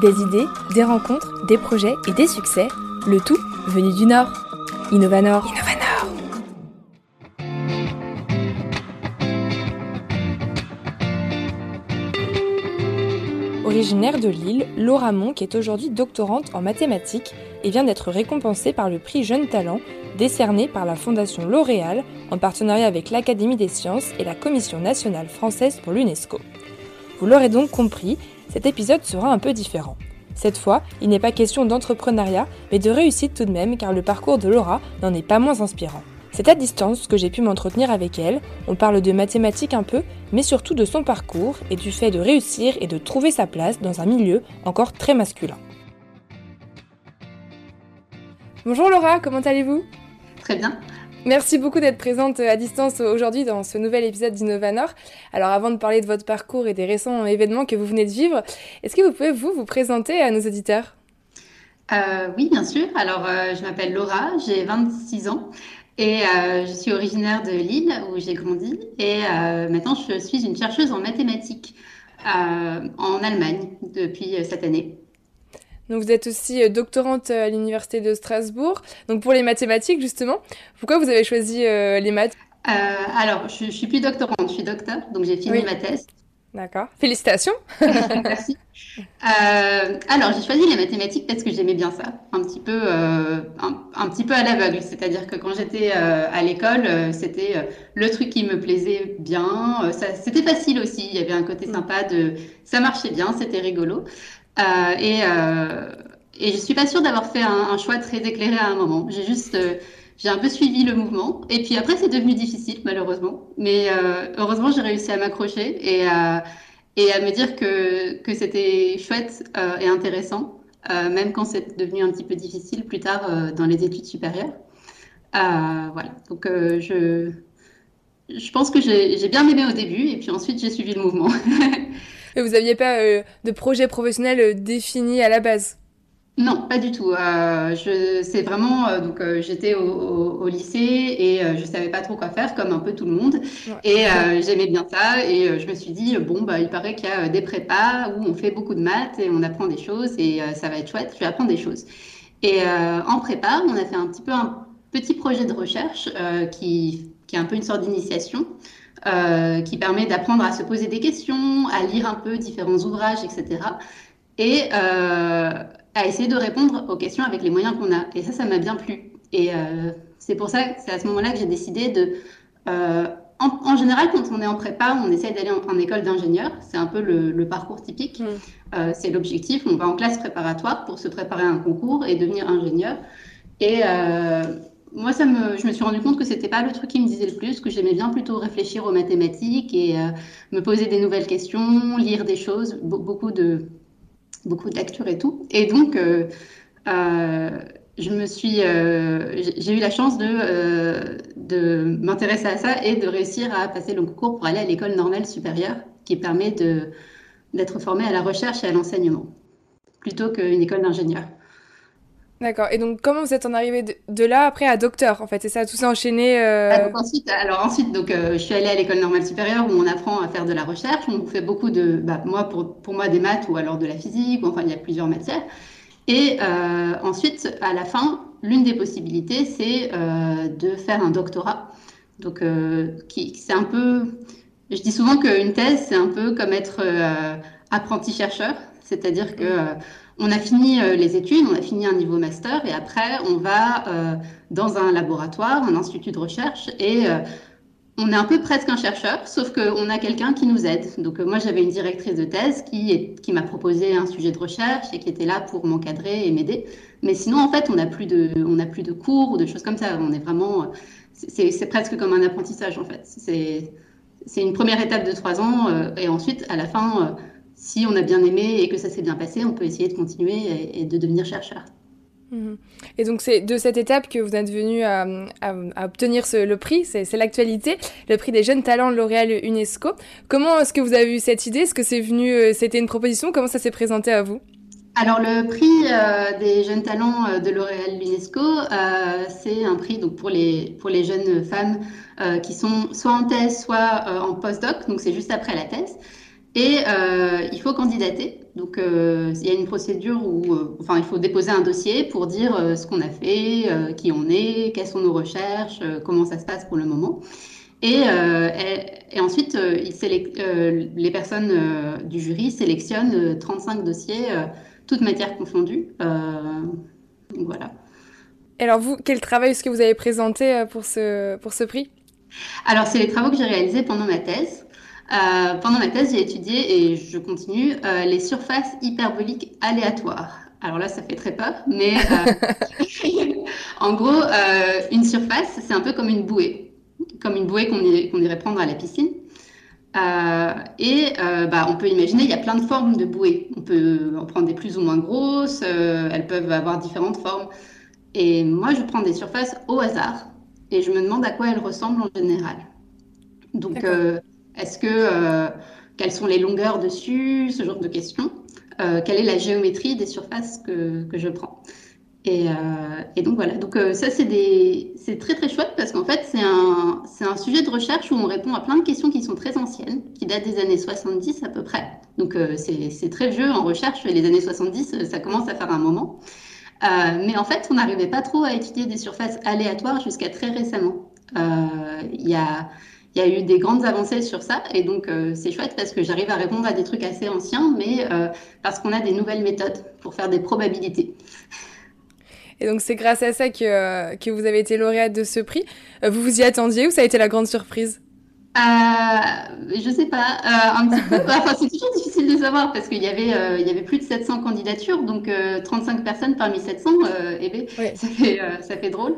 Des idées, des rencontres, des projets et des succès, le tout venu du Nord. Innovanor. Innovanor. Originaire de Lille, Laura Monk est aujourd'hui doctorante en mathématiques et vient d'être récompensée par le prix Jeune Talent décerné par la Fondation L'Oréal en partenariat avec l'Académie des sciences et la Commission nationale française pour l'UNESCO. Vous l'aurez donc compris, cet épisode sera un peu différent. Cette fois, il n'est pas question d'entrepreneuriat, mais de réussite tout de même, car le parcours de Laura n'en est pas moins inspirant. C'est à distance que j'ai pu m'entretenir avec elle. On parle de mathématiques un peu, mais surtout de son parcours et du fait de réussir et de trouver sa place dans un milieu encore très masculin. Bonjour Laura, comment allez-vous? Très bien. Merci beaucoup d'être présente à distance aujourd'hui dans ce nouvel épisode d'Innovanor. Alors avant de parler de votre parcours et des récents événements que vous venez de vivre, est-ce que vous pouvez vous vous présenter à nos auditeurs? Euh, Oui, bien sûr. Alors euh, je m'appelle Laura, j'ai 26 ans et euh, je suis originaire de Lille où j'ai grandi et maintenant je suis une chercheuse en mathématiques en Allemagne depuis cette année. Donc vous êtes aussi euh, doctorante à l'université de Strasbourg. Donc pour les mathématiques justement, pourquoi vous avez choisi euh, les maths? Euh, Alors je, ne suis plus doctorante, je suis docteur, donc j'ai fini ma thèse. D'accord. Félicitations. Merci. alors, j'ai choisi les mathématiques parce que j'aimais bien ça, un petit peu, un, petit peu à l'aveugle. C'est-à-dire que quand j'étais à l'école, c'était le truc qui me plaisait bien. c'était facile aussi. Il y avait un côté mm. sympa de, ça marchait bien, c'était rigolo. Euh, et, euh, et je suis pas sûre d'avoir fait un, choix très éclairé à un moment. J'ai juste euh, j'ai un peu suivi le mouvement. Et puis après, c'est devenu difficile, malheureusement. Mais heureusement, j'ai réussi à m'accrocher et, à, me dire que, c'était chouette et intéressant, même quand c'est devenu un petit peu difficile plus tard dans les études supérieures. voilà. Donc, je, je pense que j'ai bien aimé au début et puis ensuite, j'ai suivi le mouvement. vous n'aviez pas euh, de projet professionnel euh, défini à la base? Non, pas du tout. Euh, je, c'est vraiment donc j'étais au, lycée et je savais pas trop quoi faire, comme un peu tout le monde. Et j'aimais bien ça et je me suis dit bon bah il paraît qu'il y a des prépas où on fait beaucoup de maths et on apprend des choses et ça va être chouette. Je vais apprendre des choses. Et en prépa, on a fait un petit peu un petit projet de recherche qui qui est un peu une sorte d'initiation. Euh, qui permet d'apprendre à se poser des questions, à lire un peu différents ouvrages, etc. Et euh, à essayer de répondre aux questions avec les moyens qu'on a. Et ça, ça m'a bien plu. Et euh, c'est pour ça, c'est à ce moment-là que j'ai décidé de... En, général, quand on est en prépa, on essaie d'aller en, école d'ingénieur. C'est un peu le, parcours typique. Mm. c'est l'objectif. On va en classe préparatoire pour se préparer à un concours et devenir ingénieur. Et moi, ça me, je me suis rendu compte que c'était pas le truc qui me disait le plus, que j'aimais bien plutôt réfléchir aux mathématiques et euh, me poser des nouvelles questions, lire des choses, beaucoup de, beaucoup et tout. Et donc, euh, euh, je me suis, j'ai eu la chance de, de m'intéresser à ça et de réussir à passer le concours pour aller à l'école normale supérieure, qui permet d'être formé à la recherche et à l'enseignement, plutôt qu'une école d'ingénieur. D'accord. Et donc, comment vous êtes en arrivé de, là après à docteur En fait, c'est ça, tout ça enchaîné. Euh... Ah, ensuite, alors ensuite, donc, euh, je suis allée à l'école normale supérieure où on apprend à faire de la recherche. On fait beaucoup de, bah, moi pour, pour moi des maths ou alors de la physique. Enfin, il y a plusieurs matières. Et euh, ensuite, à la fin, l'une des possibilités, c'est de faire un doctorat. Donc, qui, c'est un peu, je dis souvent qu'une thèse, c'est un peu comme être apprenti chercheur, c'est-à-dire que on a fini euh, les études, on a fini un niveau master et après on va euh, dans un laboratoire, un institut de recherche et euh, on est un peu presque un chercheur, sauf qu'on a quelqu'un qui nous aide. Donc moi j'avais une directrice de thèse qui, m'a proposé un sujet de recherche et qui était là pour m'encadrer et m'aider. Mais sinon en fait on n'a plus de plus de cours ou de choses comme ça. On est vraiment c'est presque comme un apprentissage en fait. C'est une première étape de trois ans et ensuite à la fin si on a bien aimé et que ça s'est bien passé, on peut essayer de continuer et, de devenir chercheur. Mhm. Et donc c'est de cette étape que vous êtes venu à, obtenir le prix, c'est l'actualité, le prix des jeunes talents L'Oréal UNESCO. Comment est-ce que vous avez eu cette idée? Est-ce que c'est venu, euh, c'était une proposition? Comment ça s'est présenté à vous? Alors le prix euh, des jeunes talents euh, de L'Oréal l'UNESCO, c'est un prix donc pour les pour les jeunes femmes qui sont soit en thèse, soit en postdoc, donc c'est juste après la thèse. Et euh, il faut candidater. Donc, euh, il y a une procédure où euh, enfin, il faut déposer un dossier pour dire ce qu'on a fait, qui on est, quelles sont nos recherches, comment ça se passe pour le moment. Et, et, ensuite, il les personnes du jury sélectionnent 35 dossiers, toutes matières confondues. voilà. Et alors vous, quel travail est-ce que vous avez présenté pour ce, pour ce prix? Alors, c'est les travaux que j'ai réalisés pendant ma thèse. Euh, pendant ma thèse, j'ai étudié, et je continue, euh, les surfaces hyperboliques aléatoires. Alors là, ça fait très peur, mais euh, en gros, une surface, c'est un peu comme une bouée, comme une bouée qu'on irait, irait, prendre à la piscine. et bah, on peut imaginer, il y a plein de formes de bouées. On peut en prendre des plus ou moins grosses, elles peuvent avoir différentes formes. Et moi, je prends des surfaces au hasard et je me demande à quoi elles ressemblent en général. Donc, est-ce que euh, quelles sont les longueurs dessus, ce genre de questions? Euh, quelle est la géométrie des surfaces que, que je prends? Et, euh, donc voilà, donc ça c'est très très chouette parce qu'en fait c'est un, un sujet de recherche où on répond à plein de questions qui sont très anciennes, qui datent des années 70 à peu près. Donc c'est très vieux en recherche, les années 70 ça commence à faire un moment. mais en fait on n'arrivait pas trop à étudier des surfaces aléatoires jusqu'à très récemment. Il y a il y a eu des grandes avancées sur ça. Et donc, euh, c'est chouette parce que j'arrive à répondre à des trucs assez anciens, mais euh, parce qu'on a des nouvelles méthodes pour faire des probabilités. Et donc, c'est grâce à ça que, euh, que vous avez été lauréate de ce prix. vous vous y attendiez ou ça a été la grande surprise? Je sais pas, un petit peu. Enfin, c'est toujours difficile de savoir parce qu'il y avait, il y avait plus de 700 candidatures, donc 35 personnes parmi 700. Eh ben, ça fait, ça fait drôle.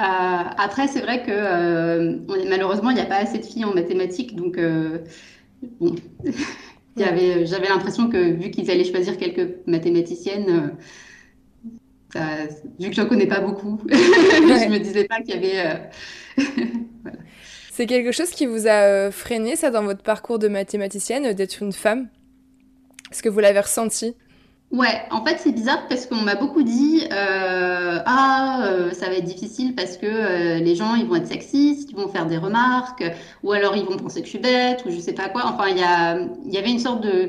Euh, après, c'est vrai que euh, malheureusement, il n'y a pas assez de filles en mathématiques, donc euh, bon, j'avais l'impression que vu qu'ils allaient choisir quelques mathématiciennes, vu que j'en connais pas beaucoup, je me disais pas qu'il y avait. C'est quelque chose qui vous a freiné, ça, dans votre parcours de mathématicienne, d'être une femme? Est-ce que vous l'avez ressenti? Ouais, en fait, c'est bizarre parce qu'on m'a beaucoup dit euh, Ah, euh, ça va être difficile parce que euh, les gens, ils vont être sexistes, ils vont faire des remarques, ou alors ils vont penser que je suis bête, ou je sais pas quoi. Enfin, il y, y avait une sorte de,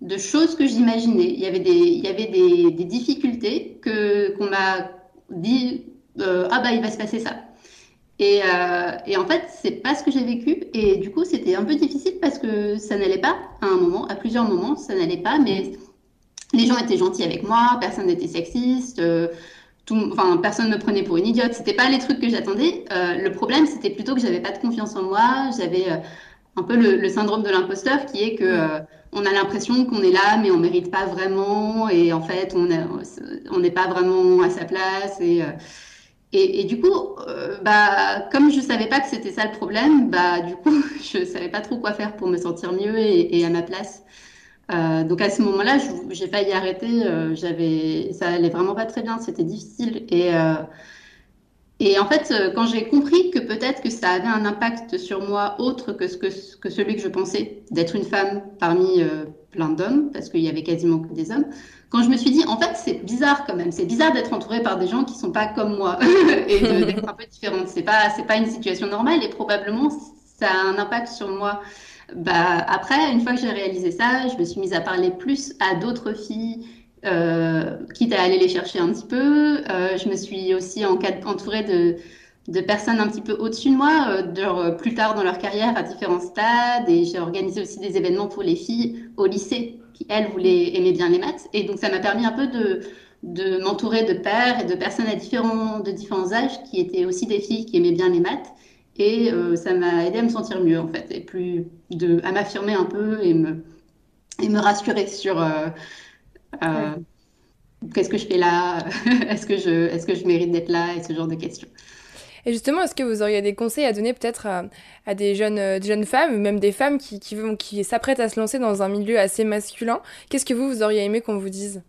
de choses que j'imaginais. Il y avait des, y avait des, des difficultés que, qu'on m'a dit Ah, bah, il va se passer ça. Et, et en fait, c'est pas ce que j'ai vécu. Et du coup, c'était un peu difficile parce que ça n'allait pas à un moment, à plusieurs moments, ça n'allait pas, mais les gens étaient gentils avec moi, personne n'était sexiste, euh, tout, enfin, personne ne me prenait pour une idiote. C'était pas les trucs que j'attendais. Euh, le problème, c'était plutôt que j'avais pas de confiance en moi. J'avais euh, un peu le, syndrome de l'imposteur qui est que on a l'impression qu'on est là, mais on mérite pas vraiment. Et en fait, on n'est pas vraiment à sa place. Et, et, du coup, bah, comme je savais pas que c'était ça le problème, bah, du coup, je savais pas trop quoi faire pour me sentir mieux et, et à ma place. Euh, donc à ce moment-là, j'ai failli arrêter. Euh, ça allait vraiment pas très bien. C'était difficile. Et euh, en fait, quand j'ai compris que peut-être que ça avait un impact sur moi autre que, ce que, que celui que je pensais, d'être une femme parmi plein d'hommes, parce qu'il y avait quasiment que des hommes, quand je me suis dit, en fait, c'est bizarre quand même, c'est bizarre d'être entourée par des gens qui sont pas comme moi et d'être un peu différente. C'est pas, c'est pas une situation normale et probablement ça a un impact sur moi bah, après, une fois que j'ai réalisé ça, je me suis mise à parler plus à d'autres filles, euh, quitte à aller les chercher un petit peu. Euh, je me suis aussi entourée de, personnes un petit peu au-dessus de moi, euh, plus tard dans leur carrière, à différents stades. Et j'ai organisé aussi des événements pour les filles au lycée, qui, elles, voulaient aimer bien les maths. Et donc, ça m'a permis un peu de, m'entourer de pères et de personnes à de différents âges qui étaient aussi des filles qui aimaient bien les maths. Et euh, ça m'a aidé à me sentir mieux, en fait, et plus de, à m'affirmer un peu et me, et me rassurer sur euh, euh, qu'est-ce que je fais là, est-ce que, je, est que je mérite d'être là, et ce genre de questions. Et justement, est-ce que vous auriez des conseils à donner peut-être à, des, jeunes, des jeunes femmes, même des femmes qui, qui, qui s'apprêtent à se lancer dans un milieu assez masculin? Qu'est-ce que vous, vous auriez aimé qu'on vous dise?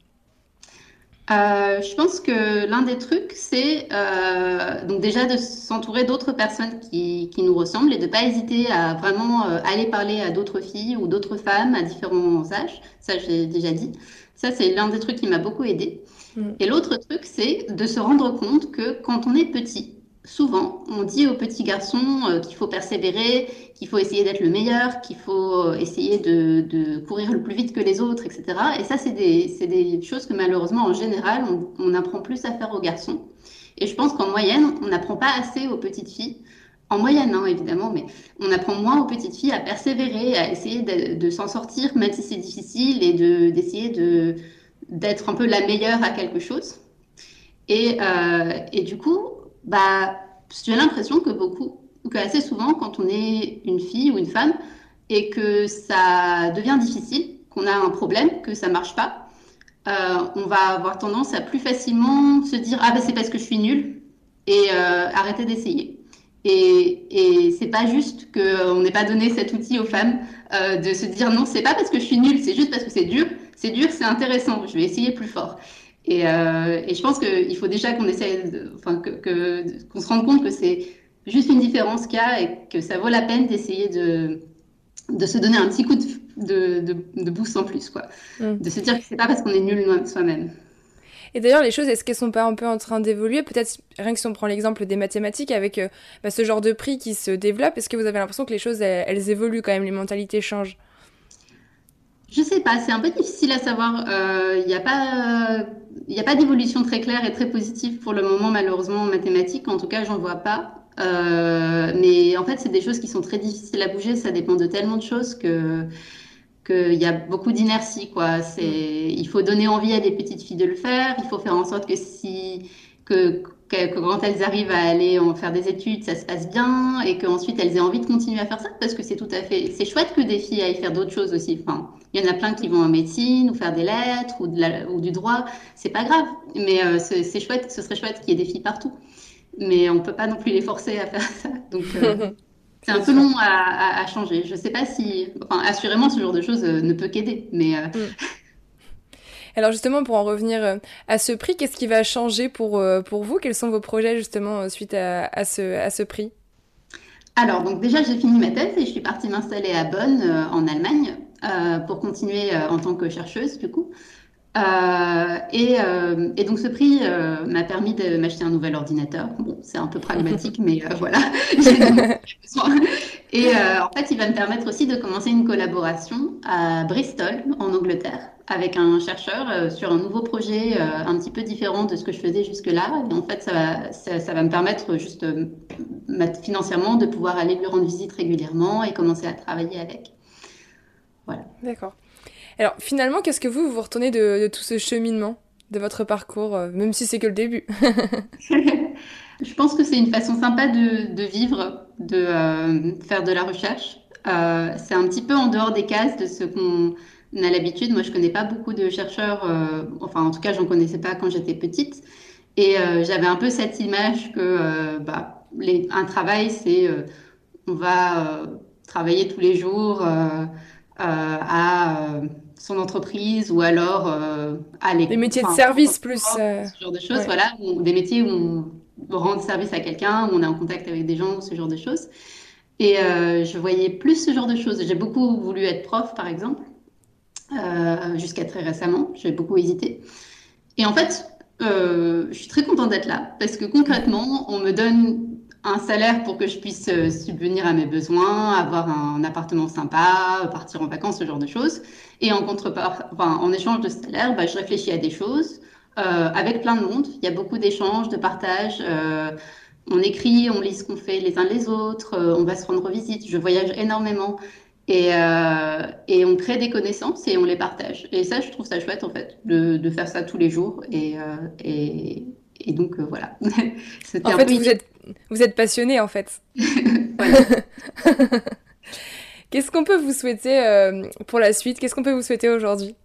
Euh, je pense que l'un des trucs, c'est euh, donc déjà de s'entourer d'autres personnes qui, qui, nous ressemblent et de ne pas hésiter à vraiment euh, aller parler à d'autres filles ou d'autres femmes à différents âges. Ça, j'ai déjà dit. Ça, c'est l'un des trucs qui m'a beaucoup aidé. Mm. Et l'autre truc, c'est de se rendre compte que quand on est petit, souvent, on dit aux petits garçons euh, qu'il faut persévérer, qu'il faut essayer d'être le meilleur, qu'il faut essayer de, courir le plus vite que les autres, etc. Et ça, c'est des, choses que malheureusement, en général, on, apprend plus à faire aux garçons. Et je pense qu'en moyenne, on n'apprend pas assez aux petites filles. En moyenne, hein, évidemment, mais on apprend moins aux petites filles à persévérer, à essayer de, s'en sortir, même si c'est difficile, et d'essayer de, d'être un peu la meilleure à quelque chose. Et, euh, et du coup, bah, j'ai l'impression que beaucoup, ou que assez souvent, quand on est une fille ou une femme, et que ça devient difficile, qu'on a un problème, que ça marche pas, euh, on va avoir tendance à plus facilement se dire ah ben c'est parce que je suis nulle et euh, arrêter d'essayer. Et, et c'est pas juste qu'on n'ait pas donné cet outil aux femmes euh, de se dire non c'est pas parce que je suis nulle, c'est juste parce que c'est dur. C'est dur, c'est intéressant. Je vais essayer plus fort. Et, euh, et je pense qu'il faut déjà qu'on essaie, enfin, que, qu'on se rende compte que c'est juste une différence qu'il y a et que ça vaut la peine d'essayer de, de se donner un petit coup de, de, de boost en plus, quoi. Mm. De se dire que c'est pas parce qu'on est nul soi-même. Et d'ailleurs, les choses, est-ce qu'elles sont pas un peu en train d'évoluer? Peut-être rien que si on prend l'exemple des mathématiques avec euh, bah, ce genre de prix qui se développe, est-ce que vous avez l'impression que les choses, elles évoluent quand même, les mentalités changent? Je sais pas, c'est un peu difficile à savoir. Il euh, n'y a pas, il a pas d'évolution très claire et très positive pour le moment, malheureusement, en mathématiques. En tout cas, j'en vois pas. Euh, mais en fait, c'est des choses qui sont très difficiles à bouger. Ça dépend de tellement de choses que qu'il y a beaucoup d'inertie, quoi. C'est, il faut donner envie à des petites filles de le faire. Il faut faire en sorte que si que que, quand elles arrivent à aller en faire des études, ça se passe bien et qu'ensuite elles aient envie de continuer à faire ça parce que c'est tout à fait, c'est chouette que des filles aillent faire d'autres choses aussi. Enfin, il y en a plein qui vont en médecine ou faire des lettres ou, de la, ou du droit, c'est pas grave. Mais euh, c'est chouette, ce serait chouette qu'il y ait des filles partout. Mais on peut pas non plus les forcer à faire ça. Donc euh, c'est un peu long à, à, changer. Je sais pas si, enfin, assurément ce genre de choses euh, ne peut qu'aider, mais mm. Alors justement, pour en revenir euh, à ce prix, qu'est-ce qui va changer pour, euh, pour vous? Quels sont vos projets justement euh, suite à, à, ce, à ce prix? Alors, donc déjà, j'ai fini ma thèse et je suis partie m'installer à Bonn, en Allemagne, pour continuer en tant que chercheuse, du coup. Et, et, donc ce prix m'a permis de m'acheter un nouvel ordinateur. Bon, c'est un peu pragmatique, mais voilà, Et en fait, il va me permettre aussi de commencer une collaboration à Bristol, en Angleterre, avec un chercheur sur un nouveau projet un petit peu différent de ce que je faisais jusque-là. Et en fait, ça va, ça, ça va me permettre juste financièrement de pouvoir aller lui rendre visite régulièrement et commencer à travailler avec. Voilà. D'accord. Alors finalement, qu'est-ce que vous vous retenez de, tout ce cheminement, de votre parcours, euh, même si c'est que le début? Je pense que c'est une façon sympa de, vivre, de euh, faire de la recherche. Euh, c'est un petit peu en dehors des cases de ce qu'on a l'habitude. Moi, je connais pas beaucoup de chercheurs, enfin en tout cas, j'en connaissais pas quand j'étais petite. Et j'avais un peu cette image que bah, un travail, c'est on va travailler tous les jours à son entreprise ou alors euh, à l'école. Des métiers de service plus. Euh, ce genre de choses, voilà. des métiers où on rend service à quelqu'un, où on est en contact avec des gens, ce genre de choses. Et euh, je voyais plus ce genre de choses. J'ai beaucoup voulu être prof, par exemple, jusqu'à très récemment. J'ai beaucoup hésité. Et en fait, je suis très contente d'être là parce que concrètement, on me donne un salaire pour que je puisse euh, subvenir à mes besoins, avoir un appartement sympa, partir en vacances, ce genre de choses. Et en contrepart, enfin, en échange de salaire, bah, je réfléchis à des choses euh, avec plein de monde. Il y a beaucoup d'échanges, de partages. Euh, on écrit, on lit ce qu'on fait les uns les autres. on va se rendre visite. Je voyage énormément. Et, et, on crée des connaissances et on les partage. Et ça, je trouve ça chouette en fait, de, de faire ça tous les jours. Et, et, et donc voilà. en fait, vous êtes, vous êtes passionné en fait. Qu'est-ce qu'on peut vous souhaiter euh, pour la suite? Qu'est-ce qu'on peut vous souhaiter aujourd'hui?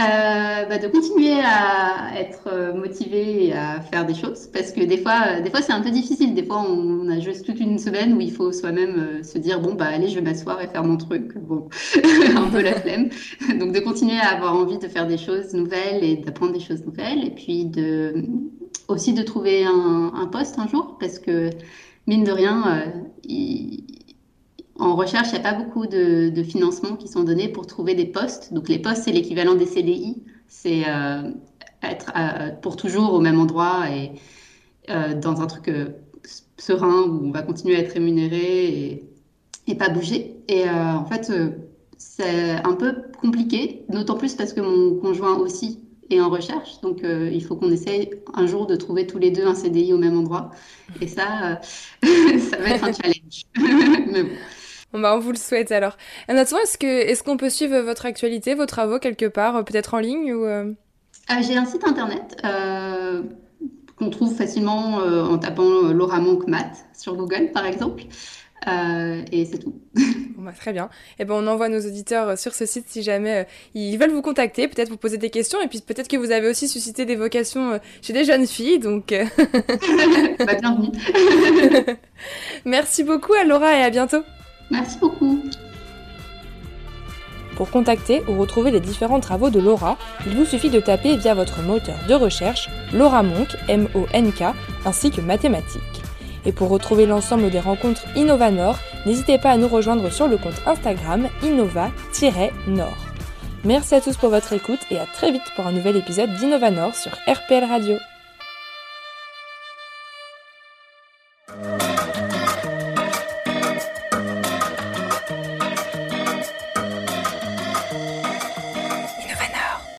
Euh, bah, de continuer à être euh, motivé et à faire des choses parce que des fois, des fois c'est un peu difficile. Des fois, on, a juste toute une semaine où il faut soi-même se dire bon bah allez, je vais m'asseoir et faire mon truc. Bon, un peu la flemme. Donc de continuer à avoir envie de faire des choses nouvelles et d'apprendre des choses nouvelles et puis de aussi de trouver un, poste un jour, parce que mine de rien, euh, en recherche, il n'y a pas beaucoup de, financements qui sont donnés pour trouver des postes. Donc les postes, c'est l'équivalent des CDI, c'est euh, être euh, pour toujours au même endroit et, dans un truc serein où on va continuer à être rémunéré et, et pas bouger. Et en fait, c'est un peu compliqué, d'autant plus parce que mon conjoint aussi est en recherche. Donc, il faut qu'on essaye un jour de trouver tous les deux un CDI au même endroit. Et ça, ça va être un challenge. Mais bon. Bon bah on vous le souhaite alors. Nathan, est-ce que est-ce qu'on peut suivre votre actualité, vos travaux quelque part, euh, peut-être en ligne ou euh? ah, J'ai un site internet euh, qu'on trouve facilement en tapant Laura Monk Math sur Google par exemple. et c'est tout. Bon bah, très bien. Et eh ben on envoie nos auditeurs sur ce site si jamais ils veulent vous contacter, peut-être vous poser des questions, et puis peut-être que vous avez aussi suscité des vocations chez des jeunes filles, donc. bah, bienvenue. Merci beaucoup à Laura et à bientôt. Merci beaucoup. Pour contacter ou retrouver les différents travaux de Laura, il vous suffit de taper via votre moteur de recherche Laura Monk, M-O-N-K, ainsi que mathématiques. Et pour retrouver l'ensemble des rencontres Innovanor, n'hésitez pas à nous rejoindre sur le compte Instagram innova-nord. Merci à tous pour votre écoute et à très vite pour un nouvel épisode d'Innovanor sur RPL Radio.